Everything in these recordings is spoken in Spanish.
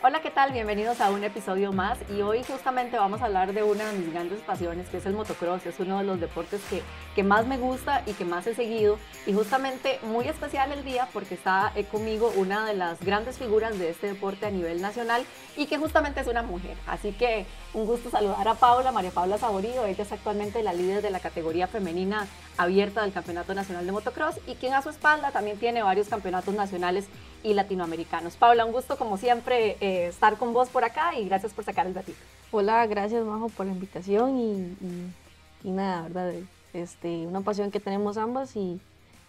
Hola, ¿qué tal? Bienvenidos a un episodio más y hoy justamente vamos a hablar de una de mis grandes pasiones que es el motocross. Es uno de los deportes que, que más me gusta y que más he seguido y justamente muy especial el día porque está eh, conmigo una de las grandes figuras de este deporte a nivel nacional y que justamente es una mujer. Así que un gusto saludar a Paula, María Paula Saborío. Ella es actualmente la líder de la categoría femenina abierta del Campeonato Nacional de Motocross y quien a su espalda también tiene varios campeonatos nacionales y latinoamericanos. Paula, un gusto como siempre eh, estar con vos por acá y gracias por sacar el ratito. Hola, gracias Majo por la invitación y, y, nada, ¿verdad? Este, una pasión que tenemos ambas y,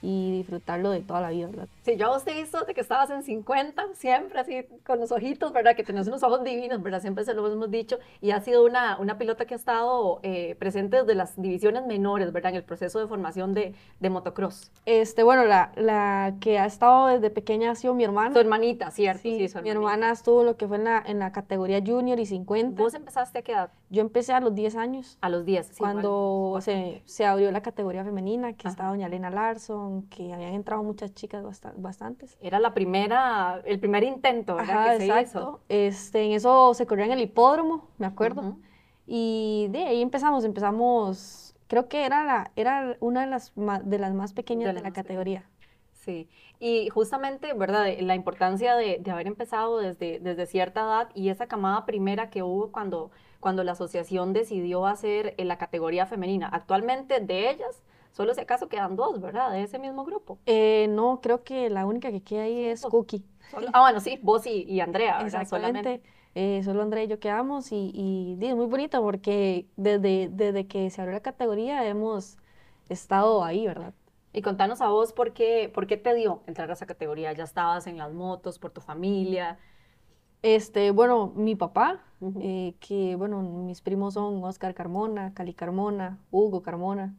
y disfrutarlo de toda la vida, ¿verdad? Sí, yo a vos te he visto de que estabas en 50, siempre así con los ojitos, ¿verdad? Que tenés unos ojos divinos, ¿verdad? Siempre se lo hemos dicho. Y ha sido una, una pilota que ha estado eh, presente desde las divisiones menores, ¿verdad? En el proceso de formación de, de motocross. Este, bueno, la, la, que ha estado desde pequeña ha sido mi hermana. Tu hermanita, ¿cierto? Sí, sí mi hermana estuvo lo que fue en la, en la categoría junior y 50. ¿Vos empezaste a qué edad? Yo empecé a los 10 años. A los 10, sí. Cuando bueno, se, se, abrió la categoría femenina, que Ajá. estaba doña Elena Larson, que habían entrado muchas chicas bastantes. Era la primera, el primer intento, ¿verdad? Ajá, que exacto. se hizo. Este, en eso se corrió en el hipódromo, me acuerdo. Uh -huh. Y de ahí empezamos, empezamos, creo que era, la, era una de las, más, de las más pequeñas de, de la categoría. Sí, y justamente, ¿verdad? La importancia de, de, haber empezado desde, desde cierta edad y esa camada primera que hubo cuando, cuando la asociación decidió hacer la categoría femenina. Actualmente de ellas, solo si acaso quedan dos, ¿verdad? De ese mismo grupo. Eh, no, creo que la única que queda ahí es Cookie. Solo, ah, bueno, sí, vos y, y Andrea, ¿verdad? Exactamente. Eh, solo Andrea y yo quedamos y, y, y, es muy bonito porque desde, desde que se abrió la categoría hemos estado ahí, ¿verdad? Y contanos a vos por qué, por qué te dio entrar a esa categoría. ¿Ya estabas en las motos por tu familia? Este, bueno, mi papá, uh -huh. eh, que bueno, mis primos son Oscar Carmona, Cali Carmona, Hugo Carmona.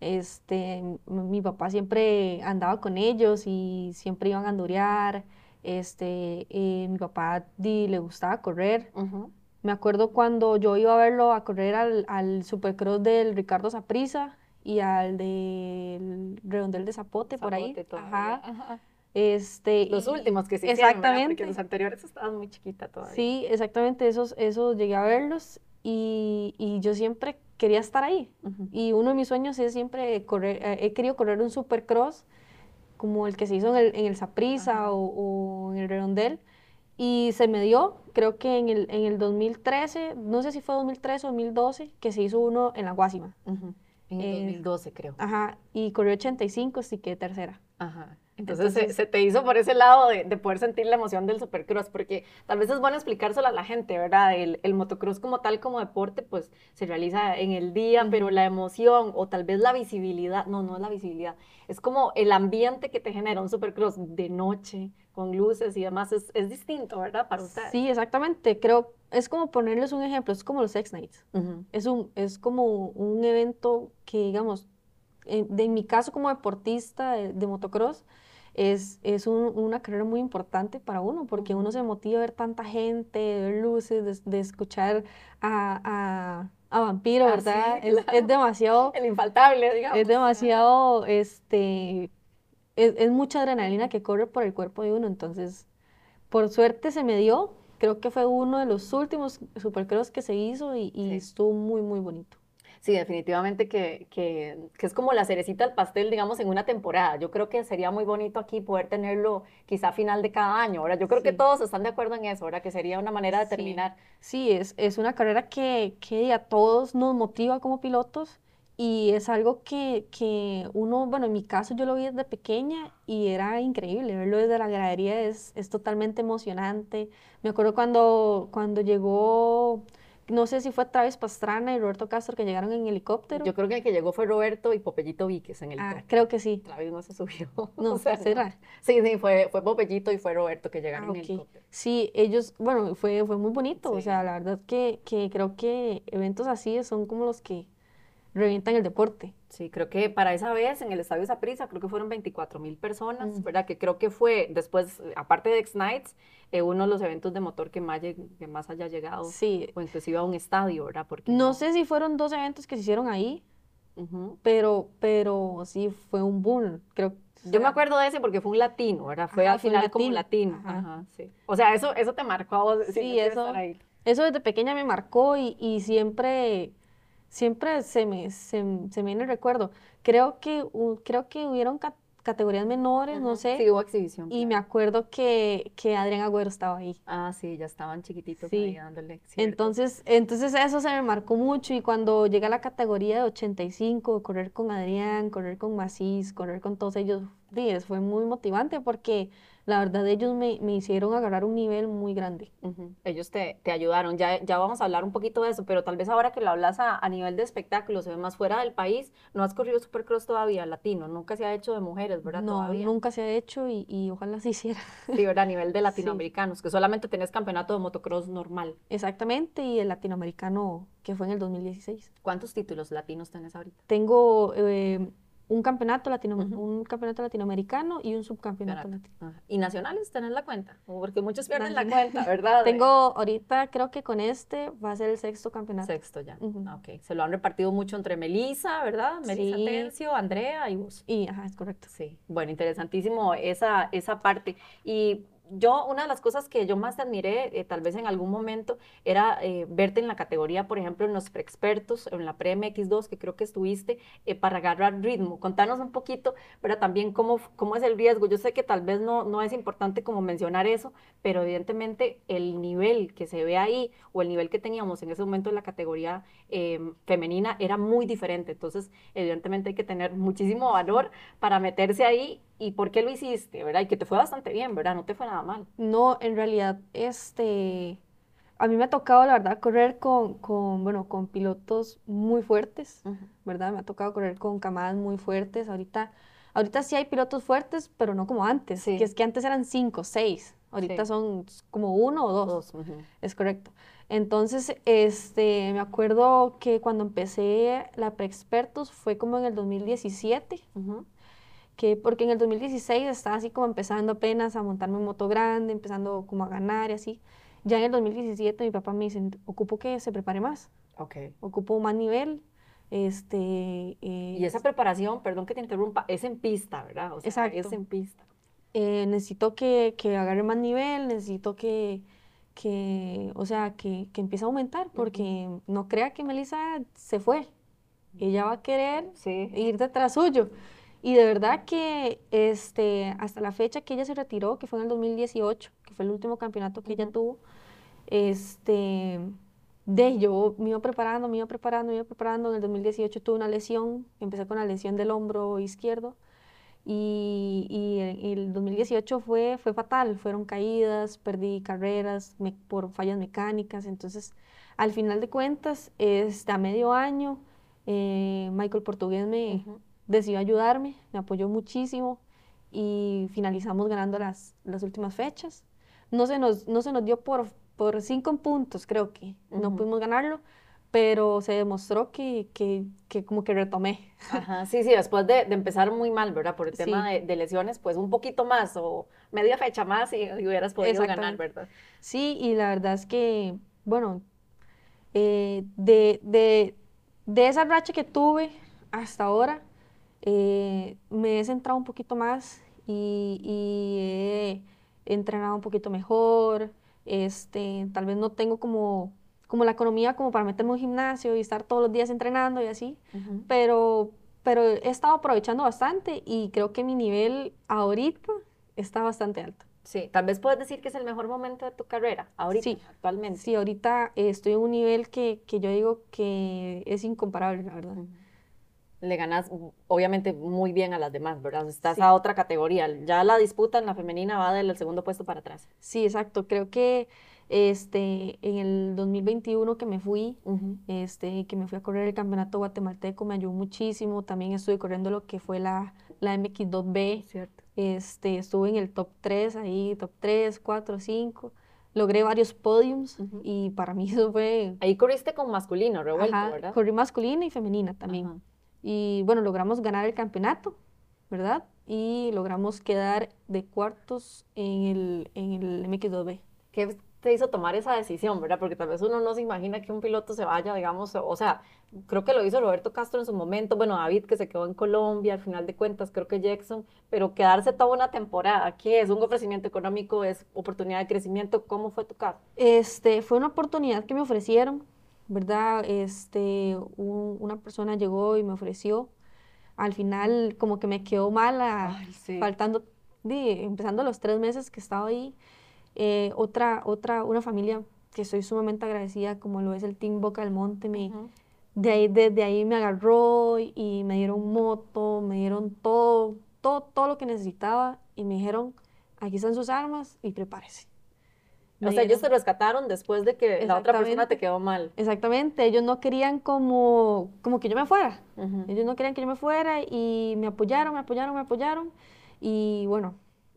Este, mi papá siempre andaba con ellos y siempre iban a andurear. Este, eh, mi papá di, le gustaba correr. Uh -huh. Me acuerdo cuando yo iba a verlo a correr al, al Supercross del Ricardo Saprisa y al del Redondel de Zapote, Zapote por ahí. Ajá. Ajá. Este, los últimos que se exactamente. hicieron, porque los anteriores estaban muy chiquita todavía. Sí, exactamente, esos, esos llegué a verlos y, y yo siempre quería estar ahí. Uh -huh. Y uno de mis sueños es siempre correr, eh, he querido correr un supercross como el que se hizo en el, en el Saprissa o, o, en el Redondel. Y se me dio, creo que en el, en el 2013, no sé si fue 2013 o 2012, que se hizo uno en la Guásima. Uh -huh. En el eh, 2012, creo. Ajá, y corrió 85, así que tercera. Ajá. Entonces, Entonces se, se, te hizo por ese lado de, de, poder sentir la emoción del supercross, porque tal vez es bueno explicárselo a la gente, ¿verdad? El, el motocross como tal, como deporte, pues se realiza en el día, uh -huh. pero la emoción o tal vez la visibilidad, no, no es la visibilidad, es como el ambiente que te genera un supercross de noche, con luces y demás, es, es distinto, ¿verdad? Para ustedes. Sí, exactamente. Creo, es como ponerles un ejemplo, es como los X-Nights. Uh -huh. es, un, es como un evento que, digamos, en, de, en mi caso como deportista de, de motocross, es, es un, una carrera muy importante para uno, porque uno se motiva a ver tanta gente, de ver luces, de, de escuchar a, a, a Vampiro, ¿verdad? Ah, sí, es, claro. es, demasiado... El infaltable, digamos. Es demasiado, este... Es, es, mucha adrenalina que corre por el cuerpo de uno, entonces, por suerte se me dio, creo que fue uno de los últimos supercross que se hizo y, y sí. estuvo muy, muy bonito. Sí, definitivamente que, que, que, es como la cerecita al pastel, digamos, en una temporada. Yo creo que sería muy bonito aquí poder tenerlo quizá a final de cada año. Ahora, yo creo que todos están de acuerdo en eso, ahora que sería una manera de terminar. Sí, es, es una carrera que, que a todos nos motiva como pilotos y es algo que, que, uno, bueno, en mi caso yo lo vi desde pequeña y era increíble, verlo desde la gradería es, es totalmente emocionante. Me acuerdo cuando, cuando llegó, no sé si fue Travis Pastrana y Roberto Castro que llegaron en helicóptero. Yo creo que el que llegó fue Roberto y Popellito Víquez en Ah, helicóptero. creo que sí. Travis no se subió. No, O sea, ¿será? Sí, sí, fue, fue Popellito y fue Roberto que Ah, llegaron en helicóptero. Sí, ellos, bueno, fue, fue muy bonito, o sea, la verdad que, que creo que eventos así son como los que revientan el deporte. Sí, creo que para esa vez en el Estadio Saprissa, creo que fueron 24 mil personas, Mm. ¿verdad? Que creo que fue después, aparte de X-Nights, eh, uno de los eventos de motor que más, que más haya llegado, Sí, o inclusive a un estadio, ¿verdad? Porque no sé si fueron dos eventos que se hicieron ahí, Ujú. pero, pero sí fue un boom, creo. Yo me sea, acuerdo de ese porque fue un latino, ¿verdad? Fue Ajá, al fue final como latino, latino. ajá. Ajá, sí. O sea, eso, eso te marcó a vos. si Sí, no quieres eso-. Eso desde pequeña me marcó y, y siempre, siempre se me, se, se me viene el recuerdo. Creo que, creo que hubieron ca- categorías menores, no sé, Sí, hubo exhibición. y me acuerdo que, que Adrián Agüero estaba ahí. Ah, sí, ya estaban chiquititos Sí. ahí dándole. cierto. Entonces, entonces eso se me marcó mucho y cuando llega la categoría de 85, correr con Adrián, correr con Macís, correr con todos ellos, sí, fue muy motivante porque la verdad ellos me, me hicieron agarrar un nivel muy grande. Ellos te, te ayudaron, ya, ya vamos a hablar un poquito de eso, pero tal vez ahora que lo hablas a, a nivel de espectáculos, se ve más fuera del país, no has corrido Supercross todavía, latino, nunca se ha hecho de mujeres, ¿verdad? No, Todavía. nunca se ha hecho y, y ojalá se hiciera. Sí, ¿verdad? A nivel de latinoamericanos, que solamente tenés campeonato de motocross normal. Exactamente, y el latinoamericano que fue en el 2016. ¿Cuántos títulos latinos tenés ahorita? Tengo eh, un campeonato, latino, un campeonato latinoamericano y un subcampeonato Campeonato. latino. ¿Y nacionales tenés la cuenta? Porque muchos pierden la cuenta, ¿verdad? Tengo ahorita, creo que con este va a ser el sexto campeonato. Sexto ya. Ok, se lo han repartido mucho entre Melisa, ¿verdad? Melisa Sí. Tencio, Andrea y vos. Y, ajá, es correcto. Sí, bueno, interesantísimo esa, esa parte. Y yo, una de las cosas que yo más te admiré, eh, tal vez en algún momento, era eh, verte en la categoría, por ejemplo, en los preexpertos, en la Pre-MX2, que creo que estuviste, eh, para agarrar ritmo. Contanos un poquito, pero también cómo, cómo es el riesgo. Yo sé que tal vez no, no es importante como mencionar eso, pero evidentemente el nivel que se ve ahí o el nivel que teníamos en ese momento en la categoría eh, femenina era muy diferente. Entonces, evidentemente hay que tener muchísimo valor para meterse ahí y por qué lo hiciste, ¿verdad? Y que te fue bastante bien, ¿verdad? No te fue nada mal. No, en realidad, este, a mí me ha tocado, la verdad, correr con, con, bueno, con pilotos muy fuertes, ¿verdad? Me ha tocado correr con camadas muy fuertes. Ahorita, ahorita sí hay pilotos fuertes, pero no como antes, Sí. que es que antes eran cinco, seis. Ahorita Sí. son como uno o dos. Dos, ujú. Es correcto. Entonces, este, me acuerdo que cuando empecé la Preexpertos fue como en el 2017, Ujú. Que porque en el 2016 estaba así como empezando apenas a montarme en moto grande, empezando como a ganar y así. Ya en el 2017 mi papá me dice, ocupo que se prepare más, Ok. ocupo más nivel, este... eh, Y esa preparación, perdón que te interrumpa, es en pista, ¿verdad? O sea, Exacto. es en pista. eh, necesito que, que agarre más nivel, necesito que, que o sea, que, que empiece a aumentar, porque no crea que Melissa se fue. Ella va a querer Sí. ir detrás suyo. Y de verdad que este, hasta la fecha que ella se retiró, que fue en el 2018, que fue el último campeonato que ella tuvo, este, de yo me iba preparando, me iba preparando, me iba preparando. En el 2018 tuve una lesión, empecé con la lesión del hombro izquierdo. Y, y el, el 2018 fue, fue fatal, fueron caídas, perdí carreras me- por fallas mecánicas. Entonces, al final de cuentas, este, a medio año, eh, Michael Portugués me Ujú. Decidió ayudarme, me apoyó muchísimo y finalizamos ganando las, las últimas fechas. No se nos, no se nos dio por, por cinco puntos, creo que no Ujú. pudimos ganarlo, pero se demostró que, que, que como que retomé. Ajá, sí, sí, después de, de empezar muy mal, ¿verdad? Por el tema Sí. de, de lesiones, pues un poquito más o media fecha más y, y hubieras podido ganar. ¿verdad? Sí, y la verdad es que, bueno, eh, de, de, de esa racha que tuve hasta ahora, eh, me he centrado un poquito más y, y he entrenado un poquito mejor. Este, tal vez no tengo como como la economía como para meterme en un gimnasio y estar todos los días entrenando y así, pero, pero he estado aprovechando bastante y creo que mi nivel ahorita está bastante alto. Sí, tal vez puedes decir que es el mejor momento de tu carrera, ahorita, Sí. actualmente. Sí, ahorita eh, estoy en un nivel que, que yo digo que es incomparable, la verdad. Le ganas, obviamente, muy bien a las demás, ¿verdad? Estás Sí. a otra categoría. Ya la disputa en la femenina va del segundo puesto para atrás. Sí, exacto. Creo que este, en el 2021 que me fui, Ujú. este, que me fui a correr el campeonato guatemalteco, me ayudó muchísimo. También estuve corriendo lo que fue la, la MX2B. Cierto. Este, estuve en el top 3 ahí, top 3, 4, 5. Logré varios podiums y para mí eso fue... Ahí corriste con masculino, revuelto, Ajá, ¿verdad? corrí masculina y femenina también. Y bueno, logramos ganar el campeonato, ¿verdad? Y logramos quedar de cuartos en el, en el MX2B. ¿Qué te hizo tomar esa decisión, verdad? Porque tal vez uno no se imagina que un piloto se vaya, digamos, o sea, creo que lo hizo Roberto Castro en su momento, bueno, David que se quedó en Colombia, al final de cuentas, creo que Jackson, pero quedarse toda una temporada, ¿qué es? ¿Un ofrecimiento económico? ¿Es oportunidad de crecimiento? ¿Cómo fue tu caso? Este, fue una oportunidad que me ofrecieron, ¿verdad? Este, un- una persona llegó y me ofreció. Al final, como que me quedó mal, a- Ay, sí. faltando, empezando los tres meses que estaba ahí. Eh, otra, otra, una familia que estoy sumamente agradecida, como lo es el Team Boca del Monte, me, de ahí, desde ahí me agarró y me dieron moto, me dieron todo, todo, todo lo que necesitaba y me dijeron, aquí están sus armas y prepárese. O sea, ellos te rescataron después de que la otra persona te quedó mal. Exactamente, ellos no querían como, como que yo me fuera. Ujú. Ellos no querían que yo me fuera y me apoyaron, me apoyaron, me apoyaron. Y bueno,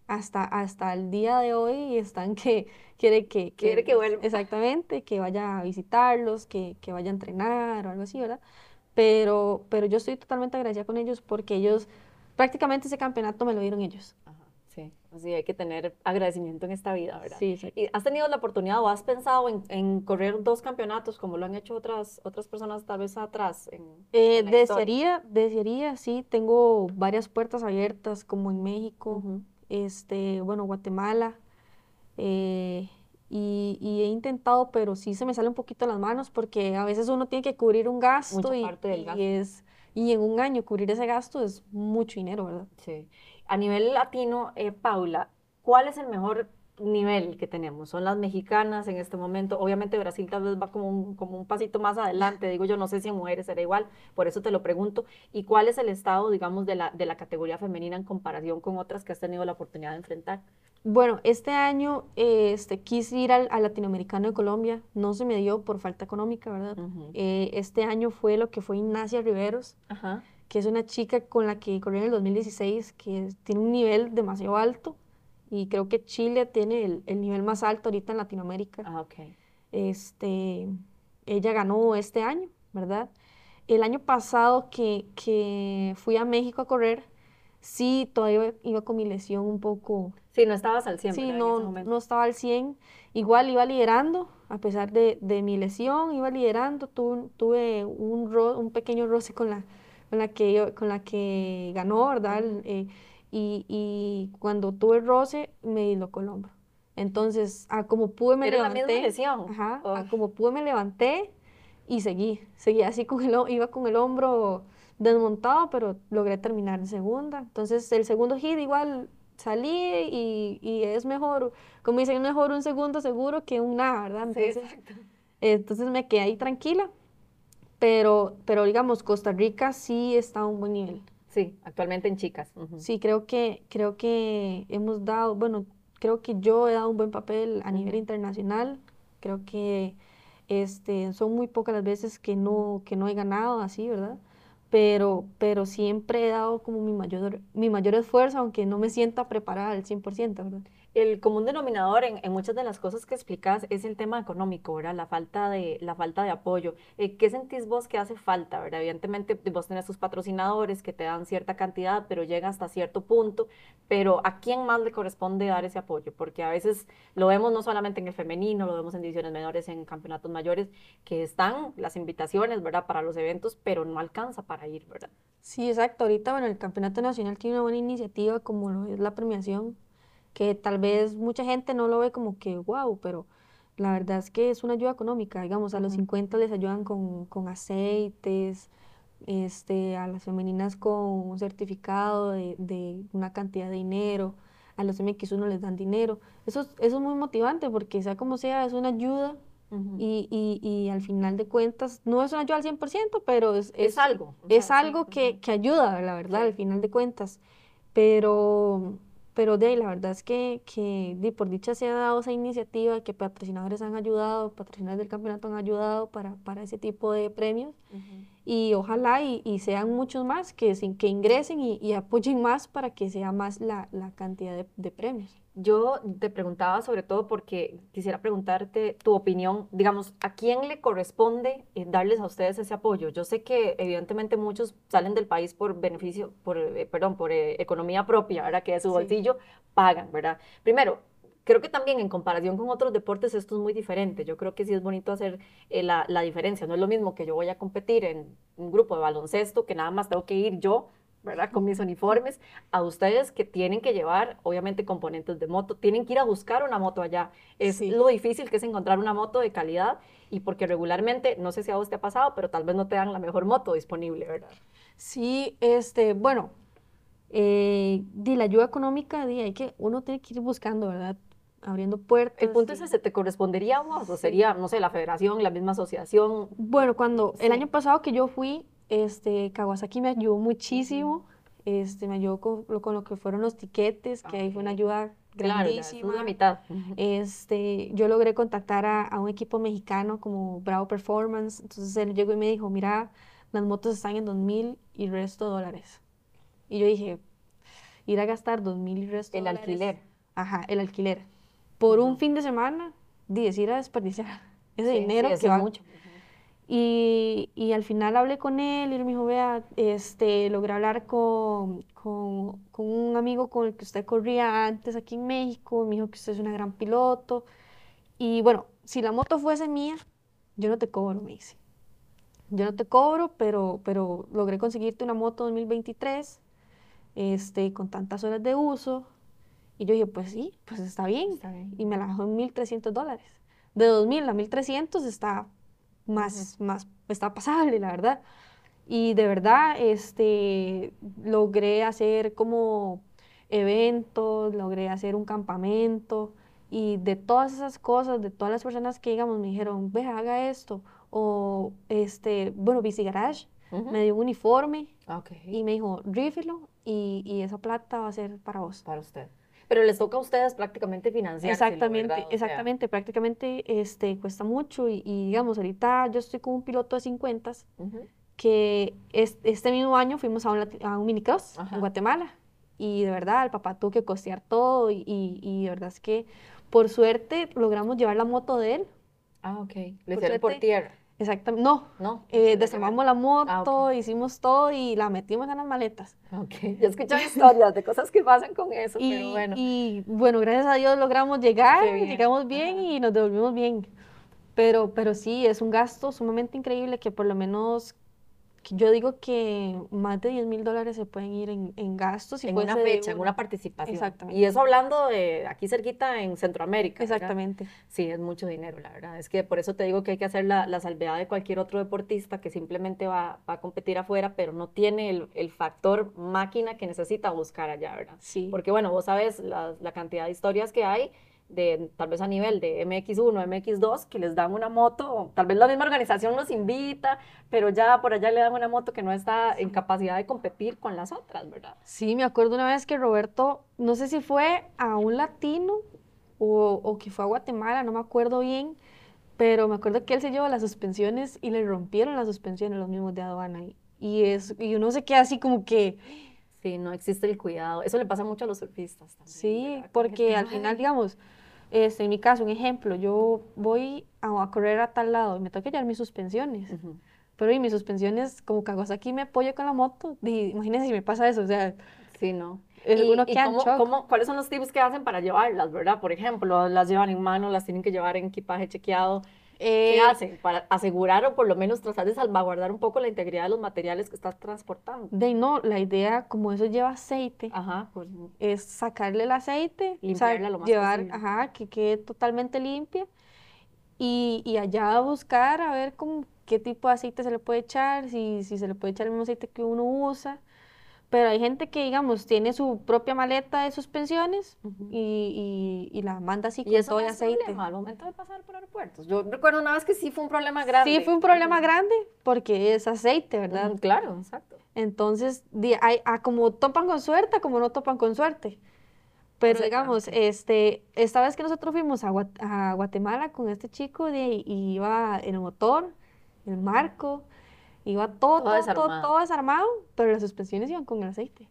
hasta, hasta el día de hoy están que quiere que, Quiere que vuelva. Exactamente, que vaya a visitarlos, que, que vaya a entrenar o algo así, ¿verdad? Pero, pero yo estoy totalmente agradecida con ellos porque ellos, prácticamente ese campeonato me lo dieron ellos. Sí, así hay que tener agradecimiento en esta vida, ¿verdad? Sí, exacto. ¿Y has tenido la oportunidad o has pensado en, en correr dos campeonatos como lo han hecho otras, otras personas tal vez atrás? En, Eh, en desearía, desearía, sí, tengo varias puertas abiertas como en México. Este, bueno, Guatemala, eh, y, y he intentado, pero sí se me sale un poquito las manos porque a veces uno tiene que cubrir un gasto Mucha y, parte del y gasto. es, y en un año cubrir ese gasto es mucho dinero, ¿verdad? Sí. A nivel latino, eh, Paula, ¿cuál es el mejor nivel que tenemos? Son las mexicanas en este momento. Obviamente Brasil tal vez va como un, como un pasito más adelante, digo yo, no sé si en mujeres será igual, por eso te lo pregunto. ¿Y cuál es el estado, digamos, de la, de la categoría femenina en comparación con otras que has tenido la oportunidad de enfrentar? Bueno, este año eh, este, quise ir al, al Latinoamericano de Colombia, no se me dio por falta económica, ¿verdad? Ujú. Eh, este año fue lo que fue Ignacia Riveros, Ajá. Que es una chica con la que corrí en el 2016, que es- tiene un nivel demasiado alto y creo que Chile tiene el, el nivel más alto ahorita en Latinoamérica. Ah. Este, ella ganó este año, ¿verdad? El año pasado que, que fui a México a correr, sí, todavía iba con mi lesión un poco, Sí, no estabas al 100, sí, no, no estaba al 100, igual iba liderando, a pesar de, de mi lesión, iba liderando, tuve, tuve un, ro- un pequeño roce con la, con la, que, con la que ganó, ¿verdad? Eh, y, y cuando tuve el roce, me dislocó el hombro. Entonces, a como pude me Era la misma levanté. lesión. Ajá, a Uf. como pude me levanté y seguí. Seguí así con el, iba con el hombro desmontado, pero logré terminar en segunda. Entonces, el segundo hit igual salí y, y es mejor, como dicen, es mejor un segundo seguro que un nada, ¿verdad? Sí, Entonces, exacto. entonces me quedé ahí tranquila. Pero, pero digamos, Costa Rica sí está a un buen nivel. Sí, actualmente en chicas. Sí, creo que, creo que hemos dado, bueno, creo que yo he dado un buen papel a nivel internacional. Creo que este, son muy pocas las veces que no, que no he ganado así, ¿verdad? Pero, pero siempre he dado como mi mayor, mi mayor esfuerzo, aunque no me sienta preparada al 100%, ¿verdad? El común denominador en, muchas de las cosas que explicas es el tema económico, ¿verdad? La falta de, la falta de apoyo. Eh, ¿qué sentís vos que hace falta, verdad? Evidentemente vos tenés tus patrocinadores que te dan cierta cantidad, pero llega hasta cierto punto, pero ¿a quién más le corresponde dar ese apoyo? Porque a veces lo vemos no solamente en el femenino, lo vemos en divisiones menores, en campeonatos mayores, que están las invitaciones, ¿verdad? Para los eventos, pero no alcanza para ir, ¿verdad? Sí, exacto. Ahorita, bueno, el Campeonato Nacional tiene una buena iniciativa como lo es la premiación, que tal vez mucha gente no lo ve como que wow, pero la verdad es que es una ayuda económica, digamos, a los Ujú. 50 les ayudan con, con aceites, este, a las femeninas con un certificado de, de una cantidad de dinero, a los MX1 les dan dinero. Eso, es- eso es muy motivante porque sea como sea, es una ayuda y, y, y al final de cuentas, no es una ayuda al 100%, pero es, Es algo, o Es sea, algo que, que ayuda, la verdad, al final de cuentas. Pero, pero de ahí, la verdad es que, que di, por dicha se ha dado esa iniciativa, que patrocinadores han ayudado, patrocinadores del campeonato han ayudado para, para ese tipo de premios. Y ojalá y, y sean muchos más que, que ingresen y, y apoyen más para que sea más la, la cantidad de, de premios. Yo te preguntaba sobre todo porque quisiera preguntarte tu opinión, digamos, ¿a quién le corresponde eh, darles a ustedes ese apoyo? Yo sé que evidentemente muchos salen del país por beneficio, por, eh, perdón, por eh, economía propia, ¿verdad? Que de su Sí. bolsillo pagan, ¿verdad? Primero, creo que también en comparación con otros deportes esto es muy diferente. Yo creo que sí es bonito hacer eh, la, la diferencia. No es lo mismo que yo voy a competir en un grupo de baloncesto, que nada más tengo que ir yo, ¿verdad? Con mis uniformes, a ustedes que tienen que llevar, obviamente, componentes de moto, tienen que ir a buscar una moto allá. Es Sí. lo difícil que es encontrar una moto de calidad y porque regularmente, no sé si a vos te ha pasado, pero tal vez no te dan la mejor moto disponible, ¿verdad? Sí, este, bueno, eh, di la ayuda económica, di, hay que, uno tiene que ir buscando, ¿verdad? Abriendo puertas. El punto y- es ese, ¿te correspondería a vos? ¿O Sí. sería, no sé, la federación, la misma asociación? Bueno, cuando el Sí. año pasado que yo fui, este, Kawasaki me ayudó muchísimo, este, me ayudó con, lo- con lo que fueron los tiquetes, que ahí fue una ayuda Claro, grandísima. la mitad. Este, yo logré contactar a, a un equipo mexicano como Bravo Performance, entonces él llegó y me dijo, mira, las motos están en dos mil y resto dólares. Y yo dije, ir a gastar dos mil y resto El dólares. alquiler. Ajá, el alquiler. Por un Ujú. fin de semana, di, es ir a desperdiciar ese Sí, dinero sí, que va. mucho. Y, y al final hablé con él y él me dijo, vea, este, logré hablar con, con, con un amigo con el que usted corría antes aquí en México, me dijo que usted es una gran piloto. Y bueno, si la moto fuese mía, yo no te cobro, me dice. Yo no te cobro, pero, pero logré conseguirte una moto 2023, este, con tantas horas de uso. Y yo dije, pues sí, pues está bien. Está bien. Y me la dejó en 1.300 dólares. De 2.000 a 1.300 está más, más, está pasable, la verdad. Y de verdad, este, logré hacer como eventos, logré hacer un campamento y de todas esas cosas, de todas las personas que, digamos, me dijeron, ve, haga esto, o, este, bueno, Bici Garage me dio un uniforme Ok, y me dijo, rífelo y, y esa plata va a ser para vos. para usted. Pero les toca a ustedes prácticamente financiar. Exactamente, exactamente, prácticamente este, cuesta mucho y, y, digamos, ahorita yo estoy con un piloto de 50 que es- este mismo año fuimos a un, a un minicross Ajá. en Guatemala y de verdad el papá tuvo que costear todo y, y- y de verdad es que por suerte logramos llevar la moto de él. Ah, ok. Lo hicieron por tierra, Exactamente, no, ¿no? eh, desarmamos la moto, Ah, ok. hicimos todo y la metimos en las maletas. Ok, yo he escuchado historias de cosas que pasan con eso, Y pero bueno. y, bueno, gracias a Dios logramos llegar, bien, llegamos bien ajá. y nos devolvimos bien. Pero, pero sí, es un gasto sumamente increíble que por lo menos, yo digo que más de 10 mil dólares se pueden ir en, en gastos. Si en una fecha, en una participación. Exactamente. Y eso hablando de aquí cerquita en Centroamérica. ¿verdad? Exactamente. Sí, es mucho dinero, la verdad. Es que por eso te digo que hay que hacer la, la salvedad de cualquier otro deportista que simplemente va, va a competir afuera, pero no tiene el, el factor máquina que necesita buscar allá, ¿verdad? Sí. Porque bueno, vos sabes la, la cantidad de historias que hay de tal vez a nivel de MX1, MX2, que les dan una moto, tal vez la misma organización los invita, pero ya por allá le dan una moto que no está en capacidad de competir con las otras, ¿verdad? Sí, me acuerdo una vez que Roberto, no sé si fue a un latino o, o que fue a Guatemala, no me acuerdo bien, pero me acuerdo que él se llevó las suspensiones y le rompieron las suspensiones los mismos de aduana. Y, y, es, y uno se queda así como que, Sí, no existe el cuidado. Eso le pasa mucho a los surfistas también. sí, porque que, al final, digamos, este, en mi caso, un ejemplo, yo voy a, a correr a tal lado y me tengo que llevar mis suspensiones. ujú. Pero y mis suspensiones, como Kawasaki me apoya con la moto, di- imagínense si me pasa eso, o sea, Sí, no. Es- ¿Y, uno y cómo- cómo- cuáles son los tips que hacen para llevarlas, verdad? Por ejemplo, las llevan en mano, las tienen que llevar en equipaje chequeado. ¿Qué eh, hacen para asegurar o por lo menos tratar de salvaguardar un poco la integridad de los materiales que estás transportando? de no, la idea, como eso lleva aceite, Ajá, pues es sacarle el aceite, o sea, Limpiarla lo más llevar, posible. ajá, que quede totalmente limpia y, y allá buscar a ver cómo, qué tipo de aceite se le puede echar, si, si se le puede echar el mismo aceite que uno usa. Pero hay gente que, digamos, tiene su propia maleta de suspensiones y, y- y la manda así con Y eso todo el aceite. problema al momento de pasar por aeropuertos. Yo recuerdo una vez que sí fue un problema grande. Sí, fue un problema grande porque es aceite, ¿verdad? Mm, Claro, exacto. Entonces, hay, a como topan con suerte, como no topan con suerte. Pero digamos, este, esta vez que nosotros fuimos a, a Guatemala con este chico, di, y iba el motor, el marco, iba todo, Todo todo, todo, desarmado. todo desarmado, pero las suspensiones iban con el aceite.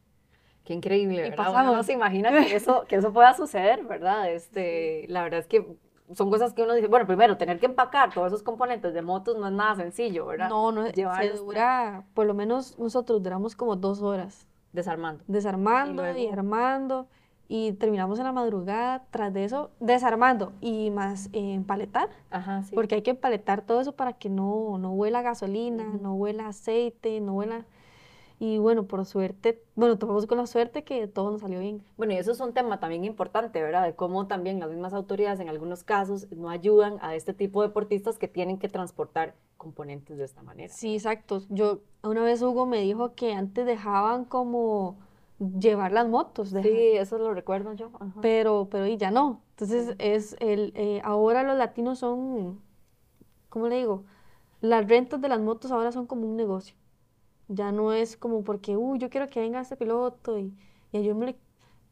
Qué increíble, Y ¿verdad? Uno no se imagina que eso, que eso pueda suceder, ¿verdad? Este, la verdad es que son cosas que uno dice, bueno, primero, tener que empacar todos esos componentes de motos no es nada sencillo, ¿verdad? No, no, se Llevarlos dura, por lo menos nosotros duramos como dos horas desarmando. desarmando y, luego? armando y terminamos en la madrugada, tras de eso, desarmando y más eh, empaletar. Ajá, sí. Porque hay que paletar todo eso para que no, no huela gasolina, no huela aceite, no huela... Y bueno, por suerte, bueno, topamos con la suerte que todo nos salió bien. Bueno, y eso es un tema también importante, ¿verdad? De cómo también las mismas autoridades en algunos casos no ayudan a este tipo de deportistas que tienen que transportar componentes de esta manera. Sí, exacto. Yo, una vez Hugo me dijo que antes dejaban como llevar las motos, Sí, eso lo recuerdo yo. ajá. pero, pero y ya no. Entonces, es el, eh, ahora los latinos son, ¿cómo le digo? Las rentas de las motos ahora son como un negocio. Ya no es como porque, uy, yo quiero que venga este piloto y, y ayúdame.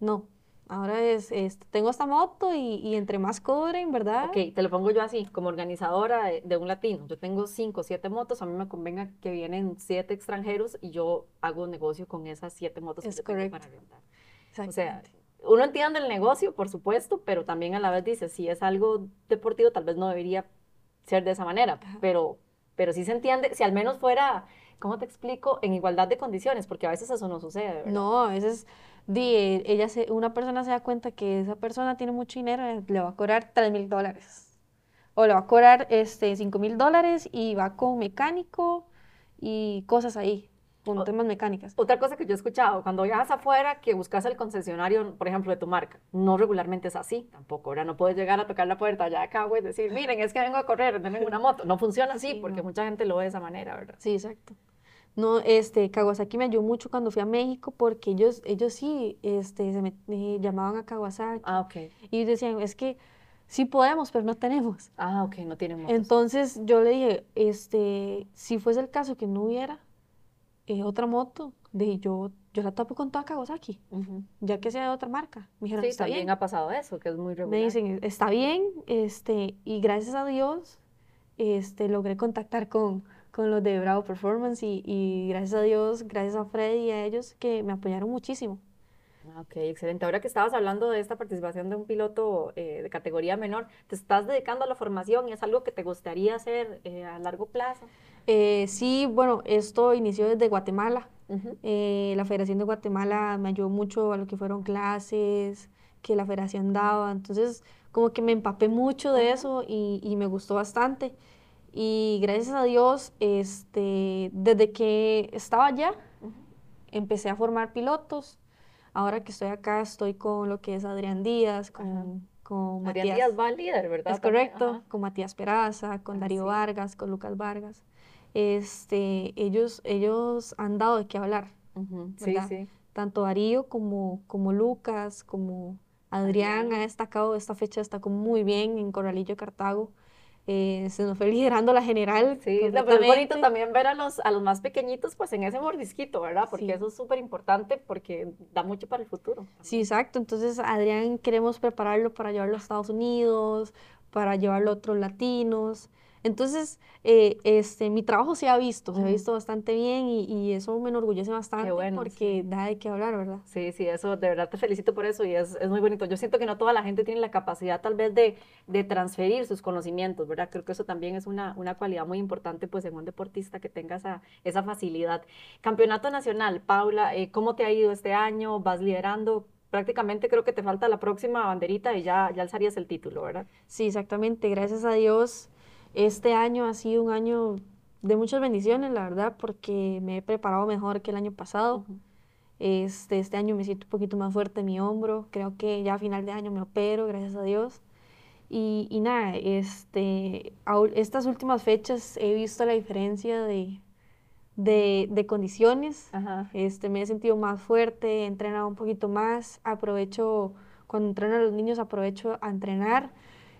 No, ahora es, es, tengo esta moto y, y entre más cobren, ¿verdad? Ok, te lo pongo yo así, como organizadora de, de un latino. Yo tengo cinco, siete motos, a mí me convenga que vienen siete extranjeros y yo hago negocio con esas siete motos que Es yo tengo para rentar. O sea, uno entiende el negocio, por supuesto, pero también a la vez dice, si es algo deportivo, tal vez no debería ser de esa manera, Ajá. pero, pero sí se entiende, si al menos fuera, ¿cómo te explico? En igualdad de condiciones, porque a veces eso no sucede, ¿verdad? No, a veces di, eh, ella se, una persona se da cuenta que esa persona tiene mucho dinero, eh, le va a cobrar 3 mil dólares. O le va a cobrar este, 5 mil dólares y va con mecánico y cosas ahí, con O- temas mecánicas. Otra cosa que yo he escuchado, cuando viajas afuera, que buscas el concesionario, por ejemplo, de tu marca, no regularmente es así tampoco, ¿verdad? No puedes llegar a tocar la puerta allá acá, güey, decir, miren, es que vengo a correr, denme una moto. No funciona así, Sí, porque no. mucha gente lo ve de esa manera, ¿verdad? Sí, exacto. No, este, Kawasaki me ayudó mucho cuando fui a México porque ellos, ellos sí, este, se me, eh, llamaban a Kawasaki Ah, ok. y decían, es que sí podemos, pero no tenemos. Ah, ok, no tienen motos. Entonces yo le dije, este, si fuese el caso que no hubiera eh, otra moto, dije, yo, yo la tapo con toda Kawasaki, ya que sea de otra marca. Me dijeron, Sí, está también bien. ha pasado eso, que es muy Me regular. dicen, está bien, este, y gracias a Dios, este, logré contactar con, con los de Bravo Performance y, y gracias a Dios, gracias a Freddy y a ellos que me apoyaron muchísimo. Ah, Ok, excelente. Ahora que estabas hablando de esta participación de un piloto eh, de categoría menor, ¿te estás dedicando a la formación y es algo que te gustaría hacer eh, a largo plazo? Eh, sí, bueno, esto inició desde Guatemala. Ujú. Eh, la Federación de Guatemala me ayudó mucho a lo que fueron clases que la federación daba. Entonces, como que me empapé mucho de eso y, y me gustó bastante. Y gracias a Dios, este, desde que estaba allá, empecé a formar pilotos. Ahora que estoy acá, estoy con lo que es Adrián Díaz, con, con Adrián Matías. Díaz va líder, ¿verdad? Es correcto, ajá. con Matías Peraza, con Ah, Darío sí. Vargas, con Lucas Vargas. Este, ellos, ellos han dado de qué hablar, Ujú, Sí, sí. tanto Darío como, como Lucas, como Adrián Adrián. ha destacado, esta fecha destacó muy bien en Corralillo, Cartago. Eh, se nos fue liderando la general. Sí, pero es bonito también ver a los, a los más pequeñitos pues en ese mordisquito, ¿verdad? Porque Sí. eso es súper importante porque da mucho para el futuro. Sí, exacto. Entonces, Adrián queremos prepararlo para llevarlo a Estados Unidos, para llevarlo a otros latinos. Entonces, eh, este, mi trabajo se ha visto, se ha visto bastante bien y, y eso me enorgullece bastante bueno, porque da de qué hablar, ¿verdad? Sí, sí, eso, de verdad te felicito por eso y es, es muy bonito. Yo siento que no toda la gente tiene la capacidad tal vez de, de transferir sus conocimientos, ¿verdad? Creo que eso también es una, una cualidad muy importante pues en un deportista que tenga esa, esa facilidad. Campeonato Nacional, Paula, eh, ¿cómo te ha ido este año? ¿Vas liderando? Prácticamente creo que te falta la próxima banderita y ya, ya alzarías el título, ¿verdad? Sí, exactamente. Gracias a Dios, este año ha sido un año de muchas bendiciones, la verdad, porque me he preparado mejor que el año pasado. Este, este año me siento un poquito más fuerte en mi hombro. Creo que ya a final de año me opero, gracias a Dios. Y, y nada, este, au- estas últimas fechas he visto la diferencia de, de, de condiciones. Ajá. Este, me he sentido más fuerte, he entrenado un poquito más, aprovecho, cuando entreno a los niños, aprovecho a entrenar.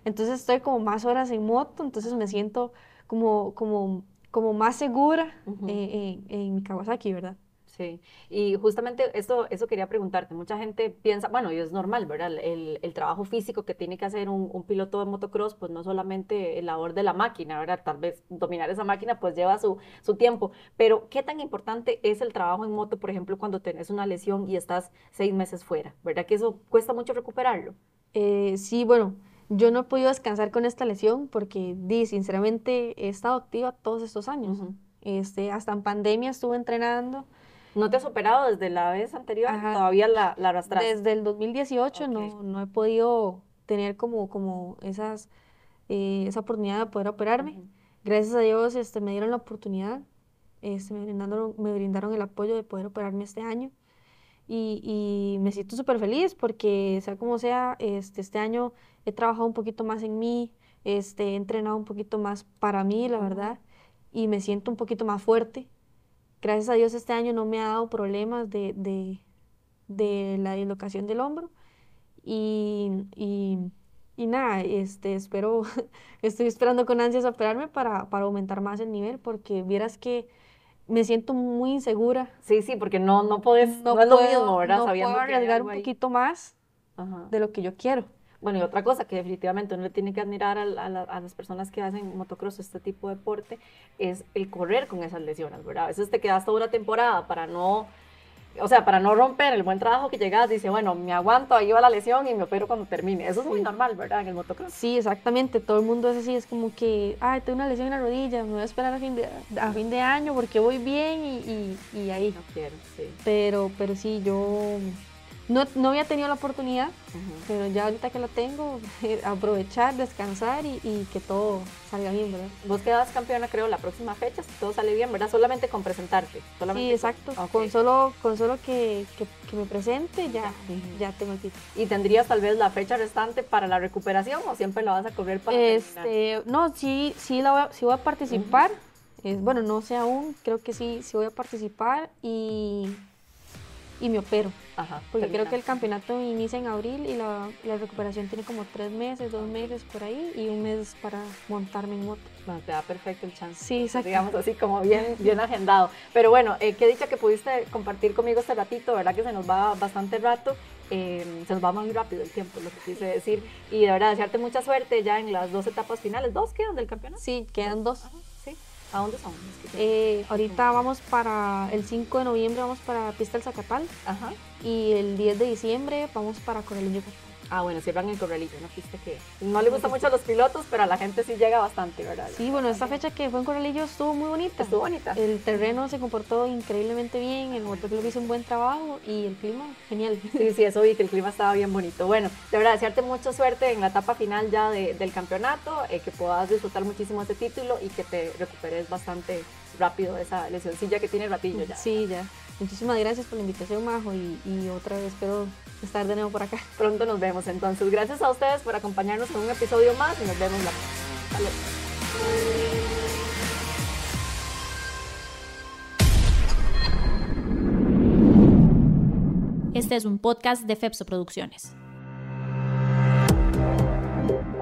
Entonces estoy como más horas en moto, entonces me siento como, como, como más segura Ujú. eh, en, en mi Kawasaki, ¿verdad? Sí, y justamente esto, eso quería preguntarte. Mucha gente piensa, bueno, y es normal, ¿verdad? El, el trabajo físico que tiene que hacer un, un piloto de motocross, pues no solamente el labor de la máquina, ¿verdad? Tal vez dominar esa máquina pues lleva su, su tiempo, pero ¿qué tan importante es el trabajo en moto, por ejemplo, cuando tenés una lesión y estás seis meses fuera? ¿Verdad que eso cuesta mucho recuperarlo? Eh, sí, bueno, yo no he podido descansar con esta lesión porque, di, sinceramente, he estado activa todos estos años. Ujú. Este, hasta en pandemia estuve entrenando. ¿No te has operado desde la vez anterior? Ajá. Todavía la, la arrastras. Desde el 2018 Ok. no, no he podido tener como, como esas, eh, esa oportunidad de poder operarme. Ujú. Gracias a Dios este, me dieron la oportunidad, este, me brindaron, me brindaron el apoyo de poder operarme este año. Y, y me siento súper feliz porque, sea como sea, este, este año he trabajado un poquito más en mí, este, he entrenado un poquito más para mí, la verdad, y me siento un poquito más fuerte. Gracias a Dios este año no me ha dado problemas de, de, de la dislocación del hombro. Y, y, y nada, este, espero, estoy esperando con ansias operarme para, para aumentar más el nivel, porque vieras que me siento muy insegura. Sí, sí, porque no, no puedes, no, es lo mismo, ¿verdad? no Sabiendo puedo arriesgar un ahí. poquito más Ajá. de lo que yo quiero. Bueno, y otra cosa que definitivamente uno le tiene que admirar a, la- a la- a las personas que hacen motocross, este tipo de deporte, es el correr con esas lesiones, ¿verdad? A veces te quedas toda una temporada para no, o sea, para no romper el buen trabajo que llegas, dice, bueno, me aguanto, ahí va la lesión y me opero cuando termine. Eso es muy normal, ¿verdad? En el motocross. Sí, exactamente, todo el mundo es así, es como que, ay, tengo una lesión en la rodilla, me voy a esperar a fin de, a fin de año porque voy bien y, y- y ahí. No quiero, sí. Pero, pero sí, yo no, no había tenido la oportunidad, pero ya ahorita que la tengo, aprovechar, descansar y, y que todo salga bien, ¿verdad? Vos quedas campeona, creo, la próxima fecha, si todo sale bien, ¿verdad? Solamente con presentarte. Solamente Sí, exacto. Con solo, con solo que, que- que me presente, ya, ya tengo el título. ¿Y tendrías tal vez la fecha restante para la recuperación o siempre la vas a correr para terminar? Este, no, sí, sí, la voy a, sí voy a participar. Es, bueno, no sé aún, creo que sí, sí voy a participar y, y me opero. Ajá, Porque creo que el campeonato inicia en abril y la, la recuperación tiene como tres meses, dos meses por ahí y un mes para montarme en moto. Te da perfecto el chance. Sí, exacto. Digamos así, como bien, bien agendado. Pero bueno, eh, qué dicha que pudiste compartir conmigo este ratito, ¿verdad? Que se nos va bastante rato. eh, se nos va muy rápido el tiempo, lo que quise decir. Y de verdad, desearte mucha suerte ya en las dos etapas finales. ¿Dos quedan del campeonato? Sí, quedan dos. Ajá. ¿A dónde son? Eh, ahorita vamos para el 5 de noviembre, vamos para Pista del Zacatal Ajá. y el 10 de diciembre vamos para Corralillo. Ah, bueno, cierran el corralillo, una pista que no le gusta mucho a los pilotos, pero a la gente sí llega bastante, ¿verdad? Sí, bueno, esta fecha que fue en Corralillo estuvo muy bonita. Estuvo bonita. El terreno se comportó increíblemente bien, el motoclub hizo un buen trabajo y el clima, genial. Sí, sí, eso vi que el clima estaba bien bonito. Bueno, de verdad, desearte mucha suerte en la etapa final ya de- del campeonato, eh, que puedas disfrutar muchísimo este título y que te recuperes bastante rápido de esa lesioncilla que tiene ratillo ya. Sí, ya. Muchísimas gracias por la invitación, Majo, y, otra vez espero estar de nuevo por acá. Pronto nos vemos entonces. Gracias a ustedes por acompañarnos en un episodio más y nos vemos la próxima. Este es un podcast de Fepso Producciones.